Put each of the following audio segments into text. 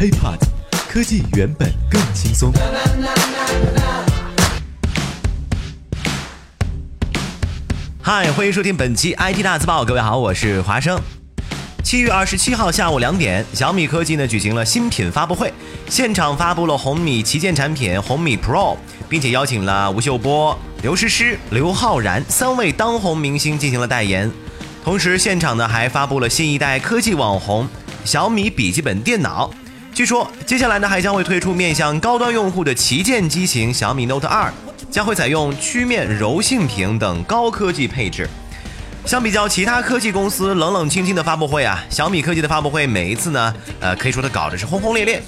HiPod，科技原本更轻松。嗨，欢迎收听本期 IT 大字报。各位好，我是华生。七月二十七号下午两点，小米科技呢举行了新品发布会，现场发布了红米旗舰产品红米 Pro，并且邀请了吴秀波、刘诗诗、刘昊然三位当红明星进行了代言。同时，现场呢还发布了新一代科技网红小米笔记本电脑。据说，接下来呢还将会推出面向高端用户的旗舰机型小米 Note 2，将会采用曲面柔性屏等高科技配置。相比较其他科技公司冷冷清清的发布会啊，小米科技的发布会每一次呢，呃，可以说它搞的是轰轰烈烈。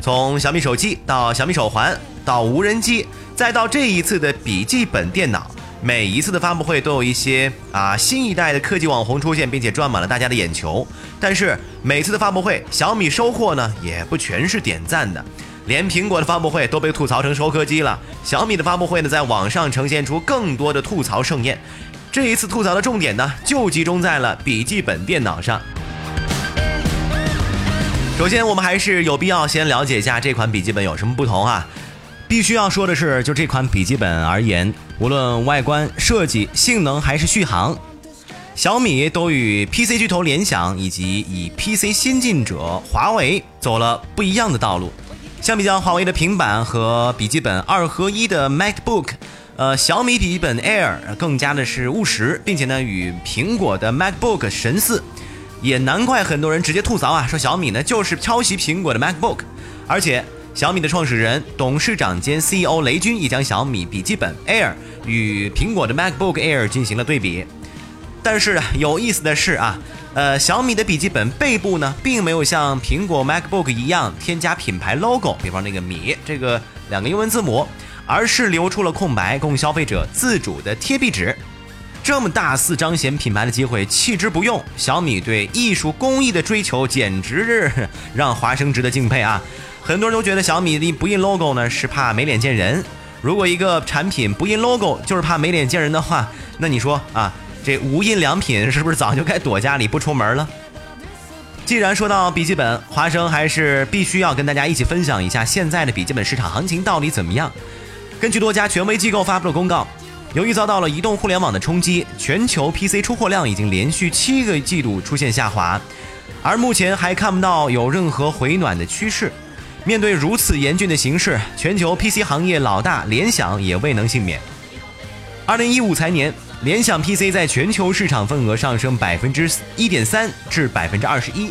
从小米手机到小米手环，到无人机，再到这一次的笔记本电脑。每一次的发布会都有一些啊新一代的科技网红出现，并且赚满了大家的眼球。但是每次的发布会，小米收获呢也不全是点赞的，连苹果的发布会都被吐槽成收割机了。小米的发布会呢，在网上呈现出更多的吐槽盛宴。这一次吐槽的重点呢，就集中在了笔记本电脑上。首先，我们还是有必要先了解一下这款笔记本有什么不同啊。必须要说的是，就这款笔记本而言，无论外观设计、性能还是续航，小米都与 PC 巨头联想以及以 PC 先进者华为走了不一样的道路。相比较华为的平板和笔记本二合一的 MacBook，呃，小米笔记本 Air 更加的是务实，并且呢与苹果的 MacBook 神似，也难怪很多人直接吐槽啊，说小米呢就是抄袭苹果的 MacBook，而且。小米的创始人、董事长兼 CEO 雷军也将小米笔记本 Air 与苹果的 MacBook Air 进行了对比。但是有意思的是啊，呃，小米的笔记本背部呢，并没有像苹果 MacBook 一样添加品牌 logo，比方那个米这个两个英文字母，而是留出了空白，供消费者自主的贴壁纸。这么大肆彰显品牌的机会弃之不用，小米对艺术工艺的追求简直是让华生值得敬佩啊！很多人都觉得小米的不印 logo 呢是怕没脸见人。如果一个产品不印 logo 就是怕没脸见人的话，那你说啊，这无印良品是不是早就该躲家里不出门了？既然说到笔记本，华生还是必须要跟大家一起分享一下现在的笔记本市场行情到底怎么样。根据多家权威机构发布的公告，由于遭到了移动互联网的冲击，全球 PC 出货量已经连续七个季度出现下滑，而目前还看不到有任何回暖的趋势。面对如此严峻的形势，全球 PC 行业老大联想也未能幸免。二零一五财年，联想 PC 在全球市场份额上升百分之一点三至百分之二十一，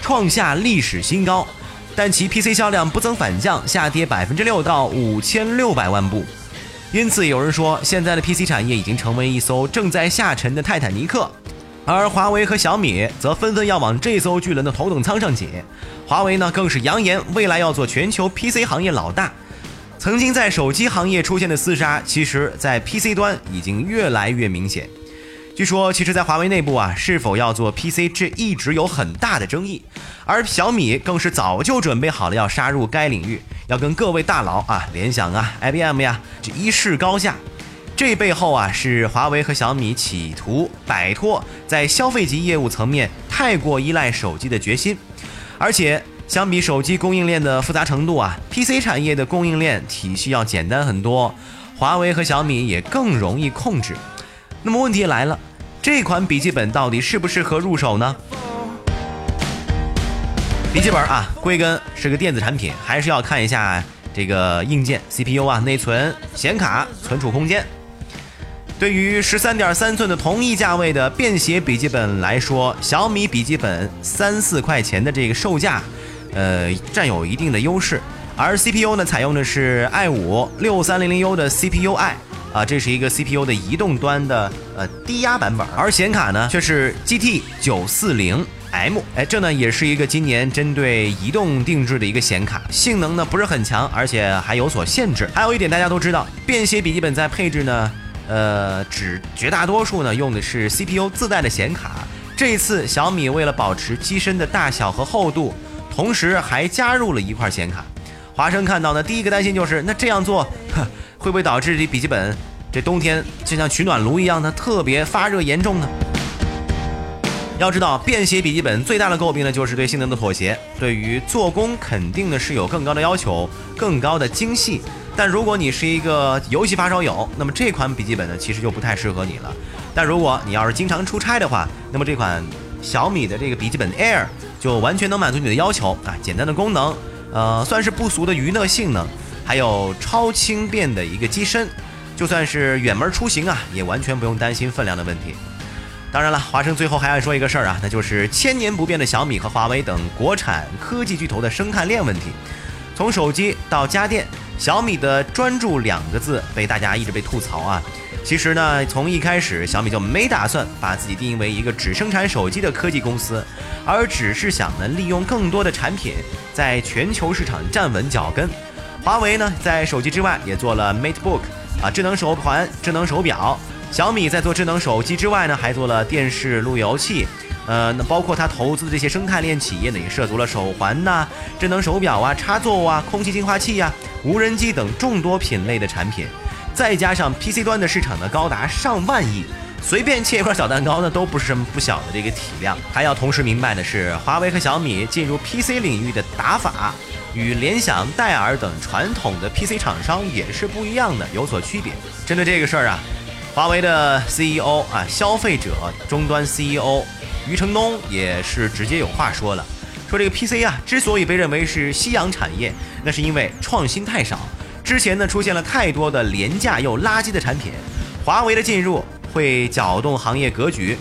创下历史新高。但其 PC 销量不增反降，下跌百分之六到五千六百万部。因此，有人说，现在的 PC 产业已经成为一艘正在下沉的泰坦尼克。而华为和小米则纷纷要往这艘巨轮的头等舱上挤。华为呢，更是扬言未来要做全球 PC 行业老大。曾经在手机行业出现的厮杀，其实在 PC 端已经越来越明显。据说，其实，在华为内部啊，是否要做 PC，这一直有很大的争议。而小米更是早就准备好了要杀入该领域，要跟各位大佬啊，联想啊、IBM 呀，这一试高下。这背后啊，是华为和小米企图摆脱在消费级业务层面太过依赖手机的决心。而且，相比手机供应链的复杂程度啊，PC 产业的供应链体系要简单很多，华为和小米也更容易控制。那么问题来了，这款笔记本到底适不适合入手呢？笔记本啊，归根是个电子产品，还是要看一下这个硬件，CPU 啊、内存、显卡、存储空间。对于十三点三寸的同一价位的便携笔记本来说，小米笔记本三四块钱的这个售价，呃，占有一定的优势。而 CPU 呢，采用的是 i 五六三零零 U 的 CPU-i，啊，这是一个 CPU 的移动端的呃低压版本。而显卡呢，却是 GT 九四零 M，哎，这呢也是一个今年针对移动定制的一个显卡，性能呢不是很强，而且还有所限制。还有一点大家都知道，便携笔记本在配置呢。呃，只绝大多数呢用的是 CPU 自带的显卡。这一次小米为了保持机身的大小和厚度，同时还加入了一块显卡。华生看到呢，第一个担心就是，那这样做会不会导致这笔记本这冬天就像取暖炉一样呢特别发热严重呢？要知道，便携笔记本最大的诟病呢，就是对性能的妥协。对于做工，肯定呢是有更高的要求，更高的精细。但如果你是一个游戏发烧友，那么这款笔记本呢，其实就不太适合你了。但如果你要是经常出差的话，那么这款小米的这个笔记本 Air 就完全能满足你的要求啊！简单的功能，呃，算是不俗的娱乐性能，还有超轻便的一个机身，就算是远门出行啊，也完全不用担心分量的问题。当然了，华生最后还要说一个事儿啊，那就是千年不变的小米和华为等国产科技巨头的生态链问题。从手机到家电，小米的专注两个字被大家一直被吐槽啊。其实呢，从一开始小米就没打算把自己定义为一个只生产手机的科技公司，而只是想呢利用更多的产品在全球市场站稳脚跟。华为呢在手机之外也做了 MateBook 啊，智能手环、智能手表。小米在做智能手机之外呢，还做了电视、路由器，呃，那包括他投资的这些生态链企业呢，也涉足了手环呐、智能手表啊、插座啊、空气净化器呀、无人机等众多品类的产品，再加上 PC 端的市场呢，高达上万亿，随便切一块小蛋糕呢，都不是什么不小的这个体量。还要同时明白的是，华为和小米进入 PC 领域的打法，与联想、戴尔等传统的 PC 厂商也是不一样的，有所区别。针对这个事儿啊。华为的 CEO 啊，消费者终端 CEO 余承东也是直接有话说了，说这个 PC 啊，之所以被认为是夕阳产业，那是因为创新太少，之前呢出现了太多的廉价又垃圾的产品，华为的进入会搅动行业格局，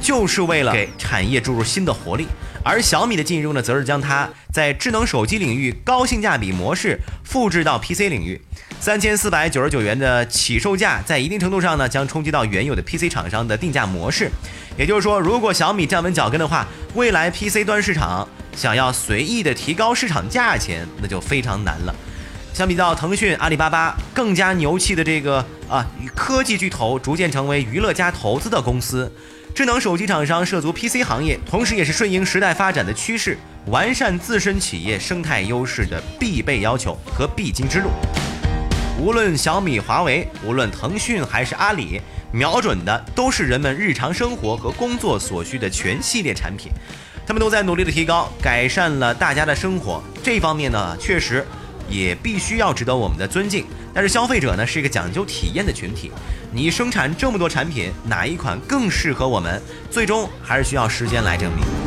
就是为了给产业注入新的活力，而小米的进入呢，则是将它在智能手机领域高性价比模式复制到 PC 领域。三千四百九十九元的起售价，在一定程度上呢，将冲击到原有的 PC 厂商的定价模式。也就是说，如果小米站稳脚跟的话，未来 PC 端市场想要随意的提高市场价钱，那就非常难了。相比较腾讯、阿里巴巴更加牛气的这个啊，科技巨头逐渐成为娱乐加投资的公司，智能手机厂商涉足 PC 行业，同时也是顺应时代发展的趋势，完善自身企业生态优势的必备要求和必经之路。无论小米、华为，无论腾讯还是阿里，瞄准的都是人们日常生活和工作所需的全系列产品，他们都在努力的提高、改善了大家的生活。这方面呢，确实也必须要值得我们的尊敬。但是消费者呢，是一个讲究体验的群体，你生产这么多产品，哪一款更适合我们，最终还是需要时间来证明。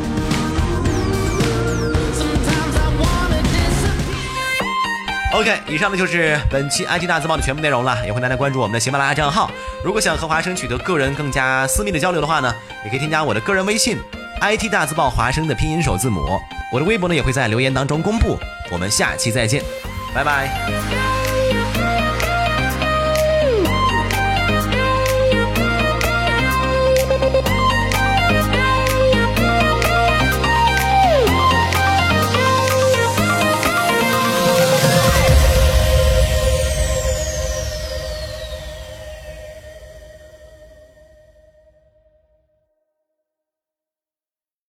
OK，以上呢就是本期 IT 大字报的全部内容了，也欢迎大家关注我们的喜马拉雅账号。如果想和华生取得个人更加私密的交流的话呢，也可以添加我的个人微信 IT 大字报华生的拼音首字母。我的微博呢也会在留言当中公布。我们下期再见，拜拜。